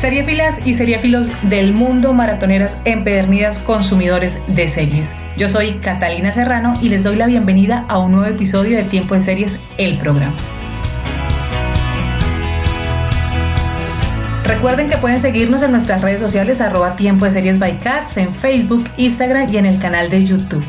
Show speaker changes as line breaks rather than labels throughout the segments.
Seriefilas y seriefilos del mundo, maratoneras empedernidas, consumidores de series. Yo soy Catalina Serrano y les doy la bienvenida a un nuevo episodio de Tiempo en Series, el programa. Recuerden que pueden seguirnos en nuestras redes sociales arroba tiempo de series by Cats, en Facebook, Instagram y en el canal de YouTube.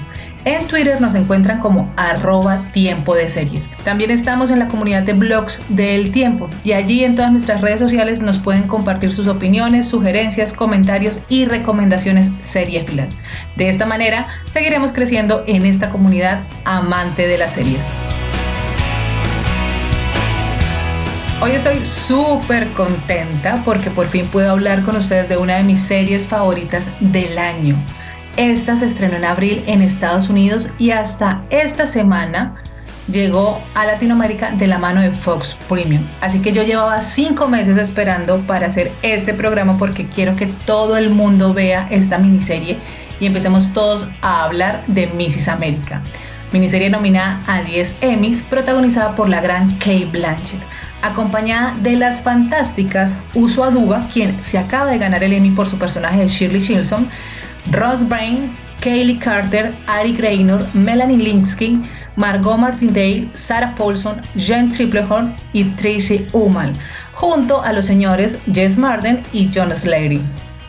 En Twitter nos encuentran como arroba tiempo de series. También estamos en la comunidad de blogs del tiempo y allí en todas nuestras redes sociales nos pueden compartir sus opiniones, sugerencias, comentarios y recomendaciones seriefilas. De esta manera seguiremos creciendo en esta comunidad amante de las series. Hoy estoy súper contenta porque por fin puedo hablar con ustedes de una de mis series favoritas del año. Esta se estrenó en abril en Estados Unidos y hasta esta semana llegó a Latinoamérica de la mano de Fox Premium. Así que yo llevaba cinco meses esperando para hacer este programa porque quiero que todo el mundo vea esta miniserie y empecemos todos a hablar de Mrs. América. Miniserie nominada a 10 Emmys, protagonizada por la gran Kate Blanchett, acompañada de las fantásticas Uso Aduba, quien se acaba de ganar el Emmy por su personaje de Shirley Shilson, Ross Brain, Kaylee Carter, Ari Graynor, Melanie Linsky, Margot Martindale, Sarah Paulson, Jen Triplehorn y Tracy Ullman, junto a los señores Jess Marden y John Slater.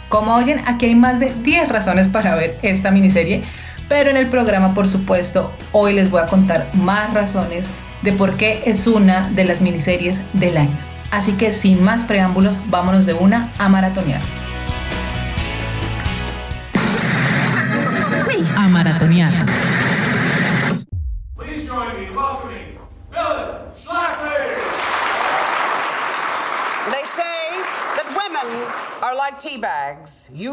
Como oyen, aquí hay más de 10 razones para ver esta miniserie, pero en el programa, por supuesto, hoy les voy a contar más razones de por qué es una de las miniseries del año. Así que sin más preámbulos, vámonos de una a maratonear.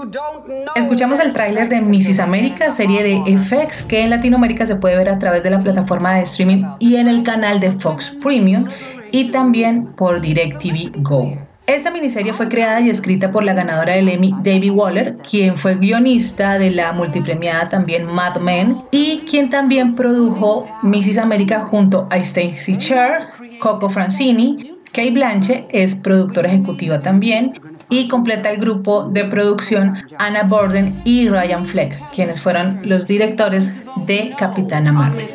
Don't know.
Escuchamos el tráiler de Mrs. América, serie de FX, que en Latinoamérica se puede ver a través de la plataforma de streaming y en el canal de Fox Premium y también por DirecTV Go. Esta miniserie fue creada y escrita por la ganadora del Emmy, David Waller, quien fue guionista de la multipremiada también Mad Men y quien también produjo Mrs. América junto a Stacey Cher, Coco Francini, Kate Blanche es productora ejecutiva también y completa el grupo de producción Anna Borden y Ryan Fleck, quienes fueron los directores de Capitana Marvel.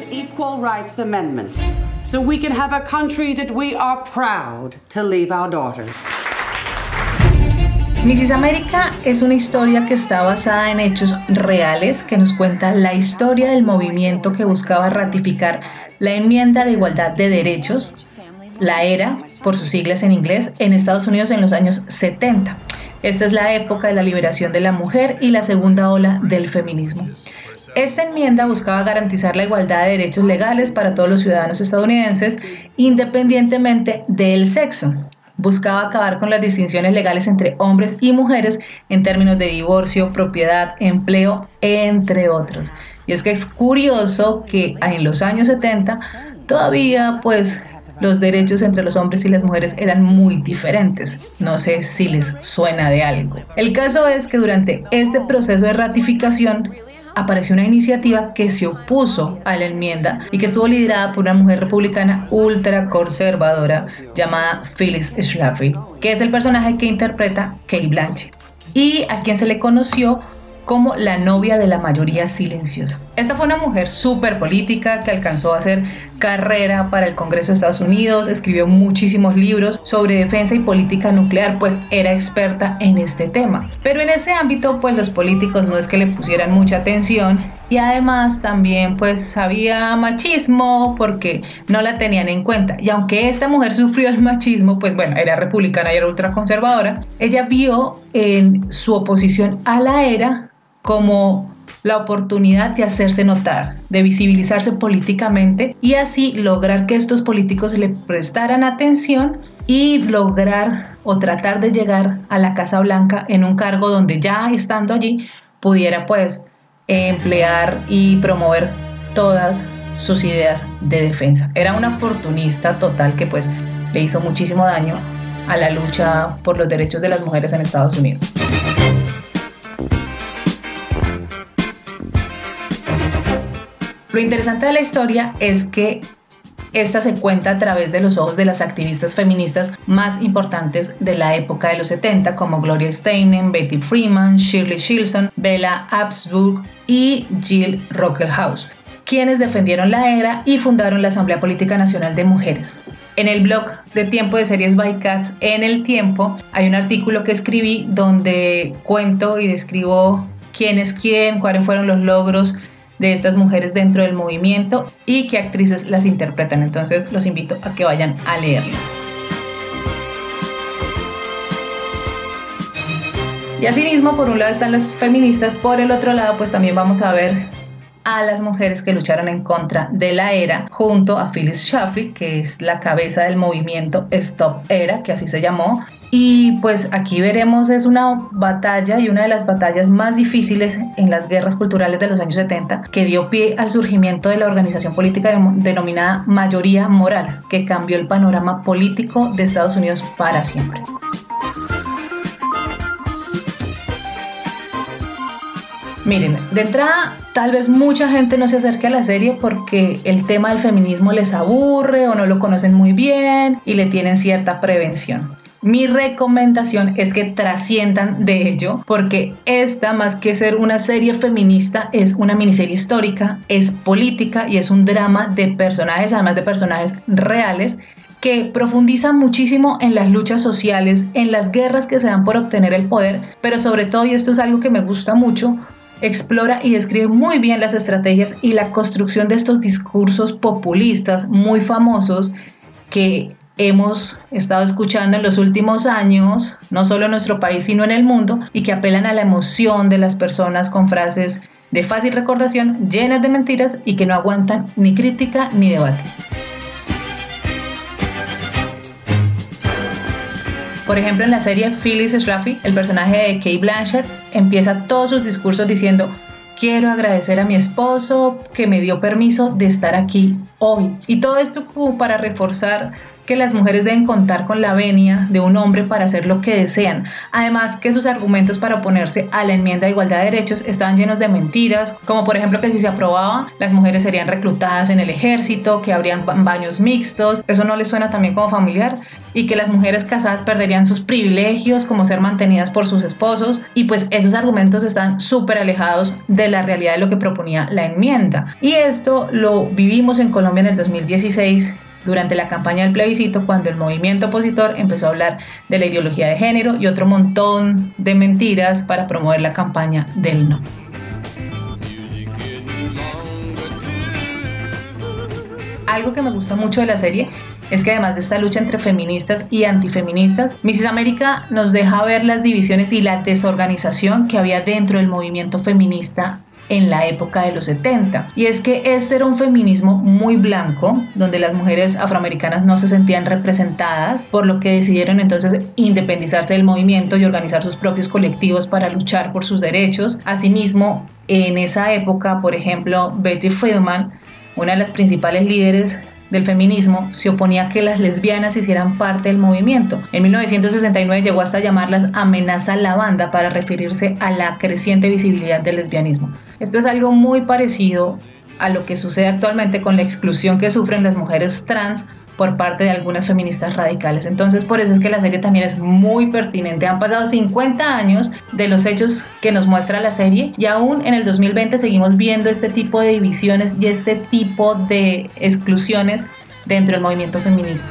so we can have a country that we are proud to leave our daughters.
Mrs. América es una historia que está basada en hechos reales que nos cuenta la historia del movimiento que buscaba ratificar la enmienda de igualdad de derechos, la ERA, por sus siglas en inglés, en Estados Unidos en los años 70. Esta es la época de la liberación de la mujer y la segunda ola del feminismo. Esta enmienda buscaba garantizar la igualdad de derechos legales para todos los ciudadanos estadounidenses, independientemente del sexo. Buscaba acabar con las distinciones legales entre hombres y mujeres en términos de divorcio, propiedad, empleo, entre otros. Y es que es curioso que en los años 70 todavía pues los derechos entre los hombres y las mujeres eran muy diferentes. No sé si les suena de algo. El caso es que durante este proceso de ratificación apareció una iniciativa que se opuso a la enmienda y que estuvo liderada por una mujer republicana ultra conservadora llamada Phyllis Schlafly, que es el personaje que interpreta Kate Blanchett y a quien se le conoció como la novia de la mayoría silenciosa. Esta fue una mujer súper política que alcanzó a hacer carrera para el Congreso de Estados Unidos, escribió muchísimos libros sobre defensa y política nuclear, pues era experta en este tema. Pero en ese ámbito, pues los políticos no es que le pusieran mucha atención y además también pues había machismo porque no la tenían en cuenta. Y aunque esta mujer sufrió el machismo, pues bueno, era republicana y era ultraconservadora, ella vio en su oposición a la era como la oportunidad de hacerse notar, de visibilizarse políticamente y así lograr que estos políticos le prestaran atención y lograr o tratar de llegar a la Casa Blanca en un cargo donde ya estando allí pudiera pues emplear y promover todas sus ideas de defensa. Era una oportunista total que pues le hizo muchísimo daño a la lucha por los derechos de las mujeres en Estados Unidos. Lo interesante de la historia es que esta se cuenta a través de los ojos de las activistas feministas más importantes de la época de los 70, como Gloria Steinem, Betty Freeman, Shirley Shilson, Bella Abzug y Jill Rockelhaus, quienes defendieron la era y fundaron la Asamblea Política Nacional de Mujeres. En el blog de Tiempo de Series by Cats, en el tiempo, hay un artículo que escribí donde cuento y describo quién es quién, cuáles fueron los logros de estas mujeres dentro del movimiento y qué actrices las interpretan. Entonces los invito a que vayan a leerlo. Y asimismo, por un lado están las feministas, por el otro lado, pues también vamos a ver a las mujeres que lucharon en contra de la era, junto a Phyllis Schlafly, que es la cabeza del movimiento Stop Era, que así se llamó. Y pues aquí veremos es una batalla y una de las batallas más difíciles en las guerras culturales de los años 70 que dio pie al surgimiento de la organización política denominada Mayoría Moral, que cambió el panorama político de Estados Unidos para siempre. Miren, de entrada, tal vez mucha gente no se acerque a la serie porque el tema del feminismo les aburre o no lo conocen muy bien y le tienen cierta prevención. Mi recomendación es que trasciendan de ello porque esta, más que ser una serie feminista, es una miniserie histórica, es política y es un drama de personajes, además de personajes reales que profundiza muchísimo en las luchas sociales, en las guerras que se dan por obtener el poder, pero sobre todo, y esto es algo que me gusta mucho, explora y describe muy bien las estrategias y la construcción de estos discursos populistas muy famosos que hemos estado escuchando en los últimos años, no solo en nuestro país, sino en el mundo, y que apelan a la emoción de las personas con frases de fácil recordación, llenas de mentiras y que no aguantan ni crítica ni debate. Por ejemplo, en la serie Phyllis Schlafly, el personaje de Kate Blanchett empieza todos sus discursos diciendo, quiero agradecer a mi esposo que me dio permiso de estar aquí hoy. Y todo esto para reforzar que las mujeres deben contar con la venia de un hombre para hacer lo que desean. Además que sus argumentos para oponerse a la enmienda de igualdad de derechos estaban llenos de mentiras, como por ejemplo que si se aprobaba, las mujeres serían reclutadas en el ejército, que habrían baños mixtos, eso no les suena también como familiar, y que las mujeres casadas perderían sus privilegios como ser mantenidas por sus esposos, y pues esos argumentos están súper alejados de la realidad de lo que proponía la enmienda. Y esto lo vivimos en Colombia en el 2016 durante la campaña del plebiscito cuando el movimiento opositor empezó a hablar de la ideología de género y otro montón de mentiras para promover la campaña del no. Algo que me gusta mucho de la serie es que además de esta lucha entre feministas y antifeministas, Mrs. América nos deja ver las divisiones y la desorganización que había dentro del movimiento feminista en la época de los 70. Y es que este era un feminismo muy blanco, donde las mujeres afroamericanas no se sentían representadas, por lo que decidieron entonces independizarse del movimiento y organizar sus propios colectivos para luchar por sus derechos. Asimismo, en esa época, por ejemplo, Betty Friedman, una de las principales líderes del feminismo se oponía a que las lesbianas hicieran parte del movimiento. En 1969 llegó hasta llamarlas amenaza a la banda para referirse a la creciente visibilidad del lesbianismo. Esto es algo muy parecido a lo que sucede actualmente con la exclusión que sufren las mujeres trans por parte de algunas feministas radicales. Entonces, por eso es que la serie también es muy pertinente. Han pasado 50 años de los hechos que nos muestra la serie y aún en el 2020 seguimos viendo este tipo de divisiones y este tipo de exclusiones dentro del movimiento feminista.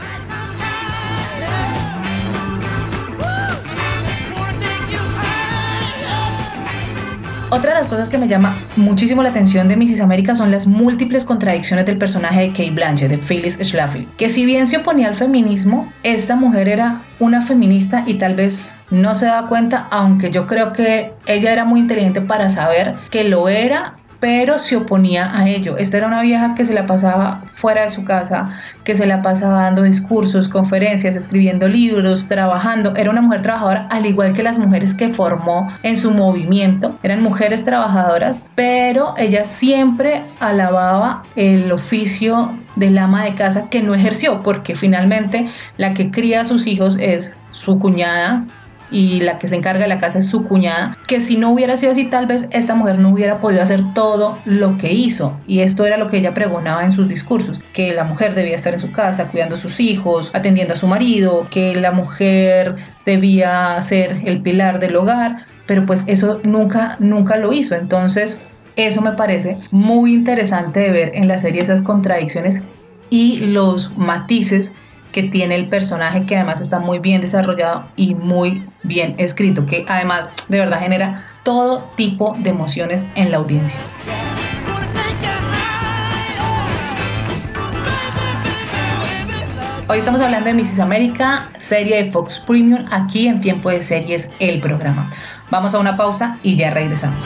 Otra de las cosas que me llama muchísimo la atención de Mrs. América son las múltiples contradicciones del personaje de Kate Blanchett, de Phyllis Schlafly, que si bien se oponía al feminismo, esta mujer era una feminista y tal vez no se da cuenta, aunque yo creo que ella era muy inteligente para saber que lo era pero se oponía a ello. Esta era una vieja que se la pasaba fuera de su casa, que se la pasaba dando discursos, conferencias, escribiendo libros, trabajando. Era una mujer trabajadora, al igual que las mujeres que formó en su movimiento. Eran mujeres trabajadoras, pero ella siempre alababa el oficio del ama de casa que no ejerció, porque finalmente la que cría a sus hijos es su cuñada, y la que se encarga de la casa es su cuñada, que si no hubiera sido así, tal vez esta mujer no hubiera podido hacer todo lo que hizo. Y esto era lo que ella pregonaba en sus discursos, que la mujer debía estar en su casa cuidando a sus hijos, atendiendo a su marido, que la mujer debía ser el pilar del hogar, pero pues eso nunca, nunca lo hizo. Entonces, eso me parece muy interesante de ver en la serie esas contradicciones y los matices que tiene el personaje que además está muy bien desarrollado y muy bien escrito, que además de verdad genera todo tipo de emociones en la audiencia. Hoy estamos hablando de Mrs. América, serie de Fox Premium, aquí en Tiempo de Series, el programa. Vamos a una pausa y ya regresamos.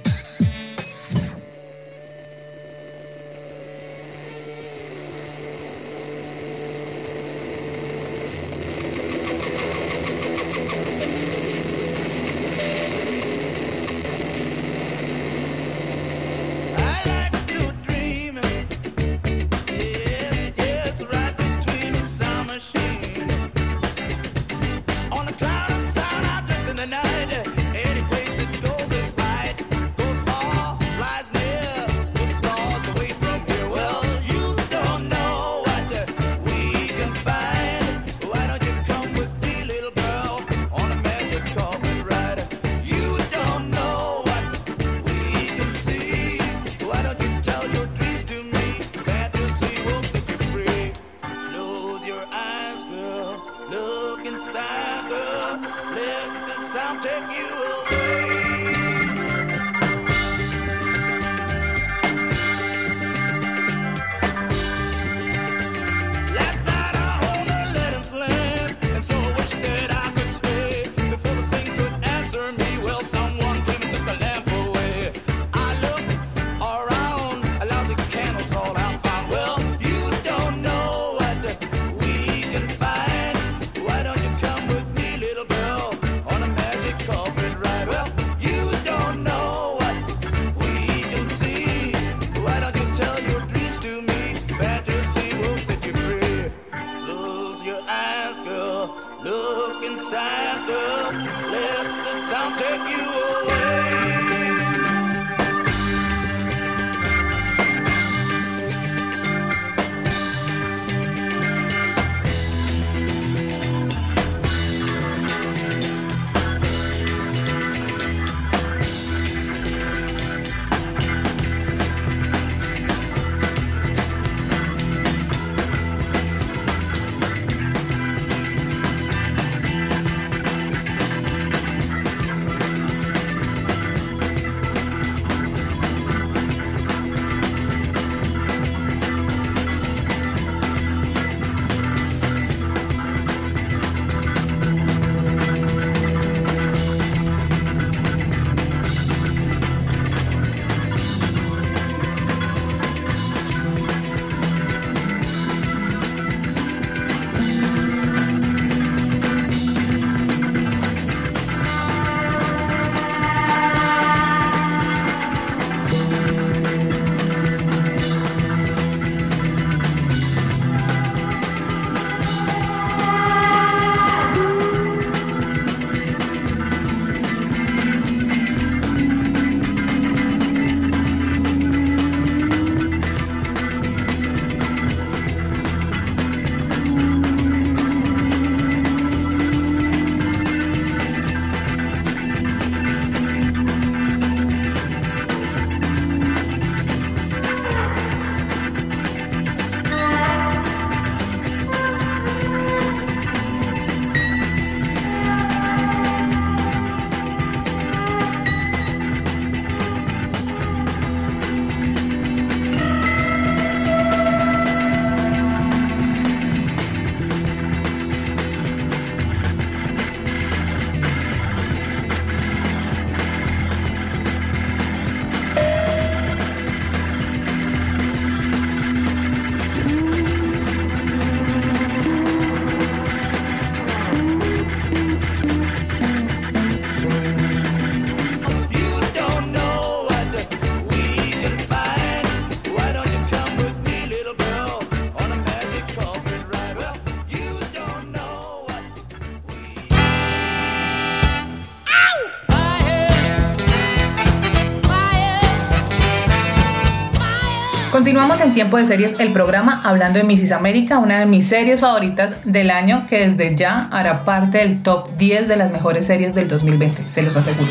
Continuamos en Tiempo de Series, el programa hablando de Mrs. América, una de mis series favoritas del año que desde ya hará parte del top 10 de las mejores series del 2020, se los aseguro.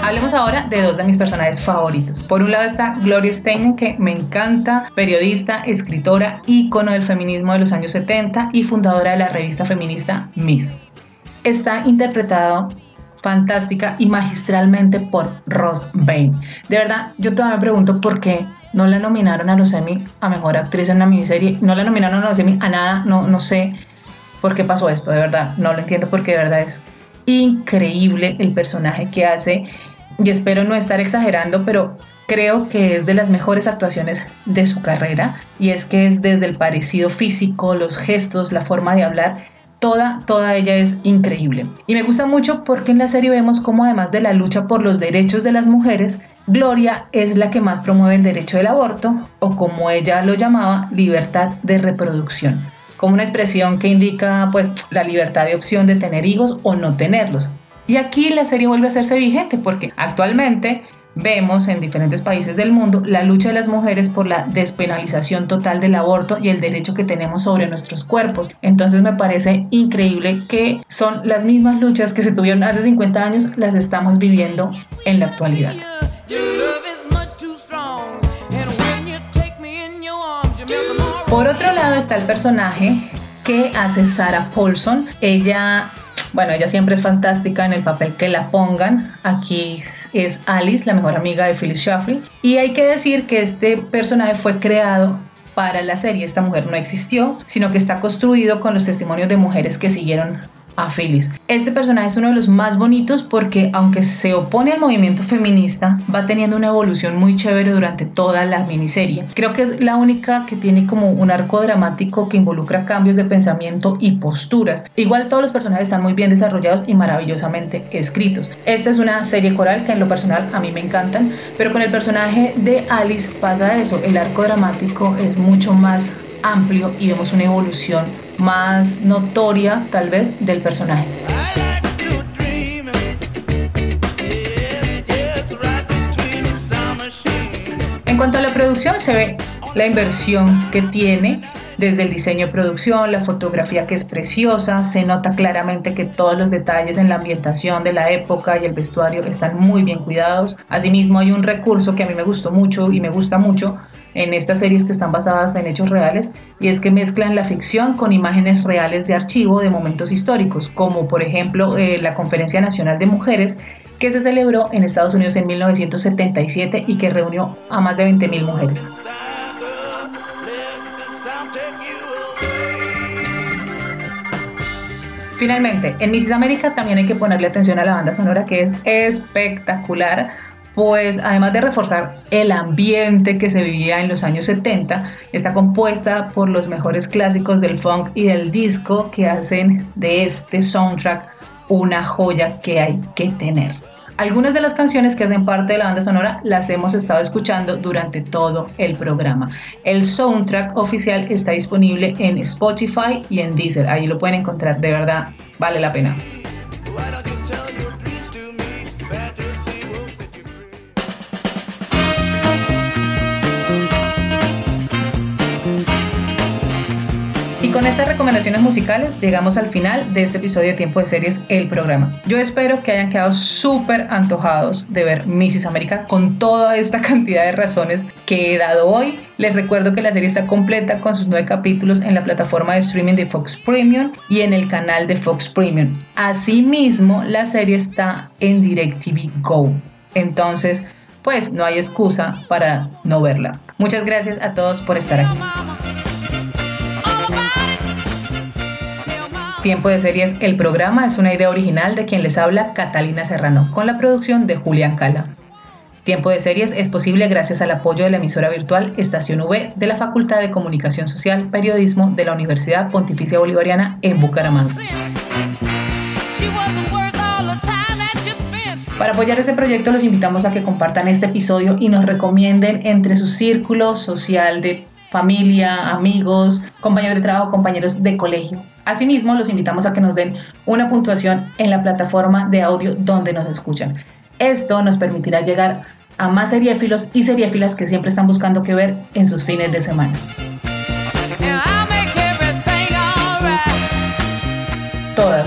Hablemos ahora de dos de mis personajes favoritos. Por un lado está Gloria Steinem, que me encanta, periodista, escritora, ícono del feminismo de los años 70 y fundadora de la revista feminista Miss. Está interpretado fantástica y magistralmente por Ross Bain. De verdad, yo todavía me pregunto por qué no la nominaron a los Emmy a Mejor Actriz en una miniserie, no la nominaron a los Emmy a nada, no, no sé por qué pasó esto, de verdad, no lo entiendo porque de verdad es increíble el personaje que hace. Y espero no estar exagerando, pero creo que es de las mejores actuaciones de su carrera. Y es que es desde el parecido físico, los gestos, la forma de hablar, toda, toda ella es increíble. Y me gusta mucho porque en la serie vemos cómo además de la lucha por los derechos de las mujeres, Gloria es la que más promueve el derecho del aborto o como ella lo llamaba, libertad de reproducción como una expresión que indica pues la libertad de opción de tener hijos o no tenerlos. Y aquí la serie vuelve a hacerse vigente porque actualmente vemos en diferentes países del mundo la lucha de las mujeres por la despenalización total del aborto y el derecho que tenemos sobre nuestros cuerpos. Entonces me parece increíble que son las mismas luchas que se tuvieron hace 50 años, las estamos viviendo en la actualidad. Por otro lado está el personaje que hace Sarah Paulson. Ella bueno, ella siempre es fantástica en el papel que la pongan. Aquí es Alice, la mejor amiga de Phyllis Schlafly. Y hay que decir que este personaje fue creado para la serie. Esta mujer no existió, sino que está construido con los testimonios de mujeres que siguieron a Phyllis. Este personaje es uno de los más bonitos porque aunque se opone al movimiento feminista, va teniendo una evolución muy chévere durante toda la miniserie. Creo que es la única que tiene como un arco dramático que involucra cambios de pensamiento y posturas. Igual todos los personajes están muy bien desarrollados y maravillosamente escritos. Esta es una serie coral que en lo personal a mí me encantan, pero con el personaje de Alice pasa eso, el arco dramático es mucho más amplio y vemos una evolución más notoria tal vez del personaje. En cuanto a la producción, se ve la inversión que tiene desde el diseño de producción, la fotografía que es preciosa, se nota claramente que todos los detalles en la ambientación de la época y el vestuario están muy bien cuidados. Asimismo hay un recurso que a mí me gustó mucho y me gusta mucho en estas series que están basadas en hechos reales y es que mezclan la ficción con imágenes reales de archivo de momentos históricos, como por ejemplo eh, la Conferencia Nacional de Mujeres que se celebró en Estados Unidos en 1977 y que reunió a más de 20.000 mujeres. Finalmente, en Mrs. América también hay que ponerle atención a la banda sonora que es espectacular, pues además de reforzar el ambiente que se vivía en los años 70, está compuesta por los mejores clásicos del funk y del disco que hacen de este soundtrack una joya que hay que tener. Algunas de las canciones que hacen parte de la banda sonora las hemos estado escuchando durante todo el programa. El soundtrack oficial está disponible en Spotify y en Deezer. Ahí lo pueden encontrar, de verdad, vale la pena. Con estas recomendaciones musicales llegamos al final de este episodio de Tiempo de Series, el programa. Yo espero que hayan quedado súper antojados de ver Mrs. América con toda esta cantidad de razones que he dado hoy. Les recuerdo que la serie está completa con sus nueve capítulos en la plataforma de streaming de Fox Premium y en el canal de Fox Premium. Asimismo, la serie está en DirecTV Go. Entonces, pues no hay excusa para no verla. Muchas gracias a todos por estar aquí. Tiempo de Series, el programa es una idea original de quien les habla, Catalina Serrano, con la producción de Julián Cala. Tiempo de Series es posible gracias al apoyo de la emisora virtual Estación V de la Facultad de Comunicación Social, Periodismo de la Universidad Pontificia Bolivariana en Bucaramanga. Para apoyar este proyecto los invitamos a que compartan este episodio y nos recomienden entre su círculo social de familia, amigos, compañeros de trabajo, compañeros de colegio. Asimismo, los invitamos a que nos den una puntuación en la plataforma de audio donde nos escuchan. Esto nos permitirá llegar a más seriéfilos y seriéfilas que siempre están buscando qué ver en sus fines de semana.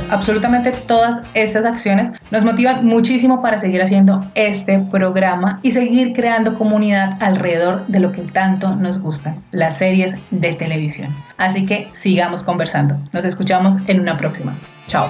Absolutamente todas estas acciones nos motivan muchísimo para seguir haciendo este programa y seguir creando comunidad alrededor de lo que tanto nos gusta, las series de televisión. Así que sigamos conversando. Nos escuchamos en una próxima. Chao.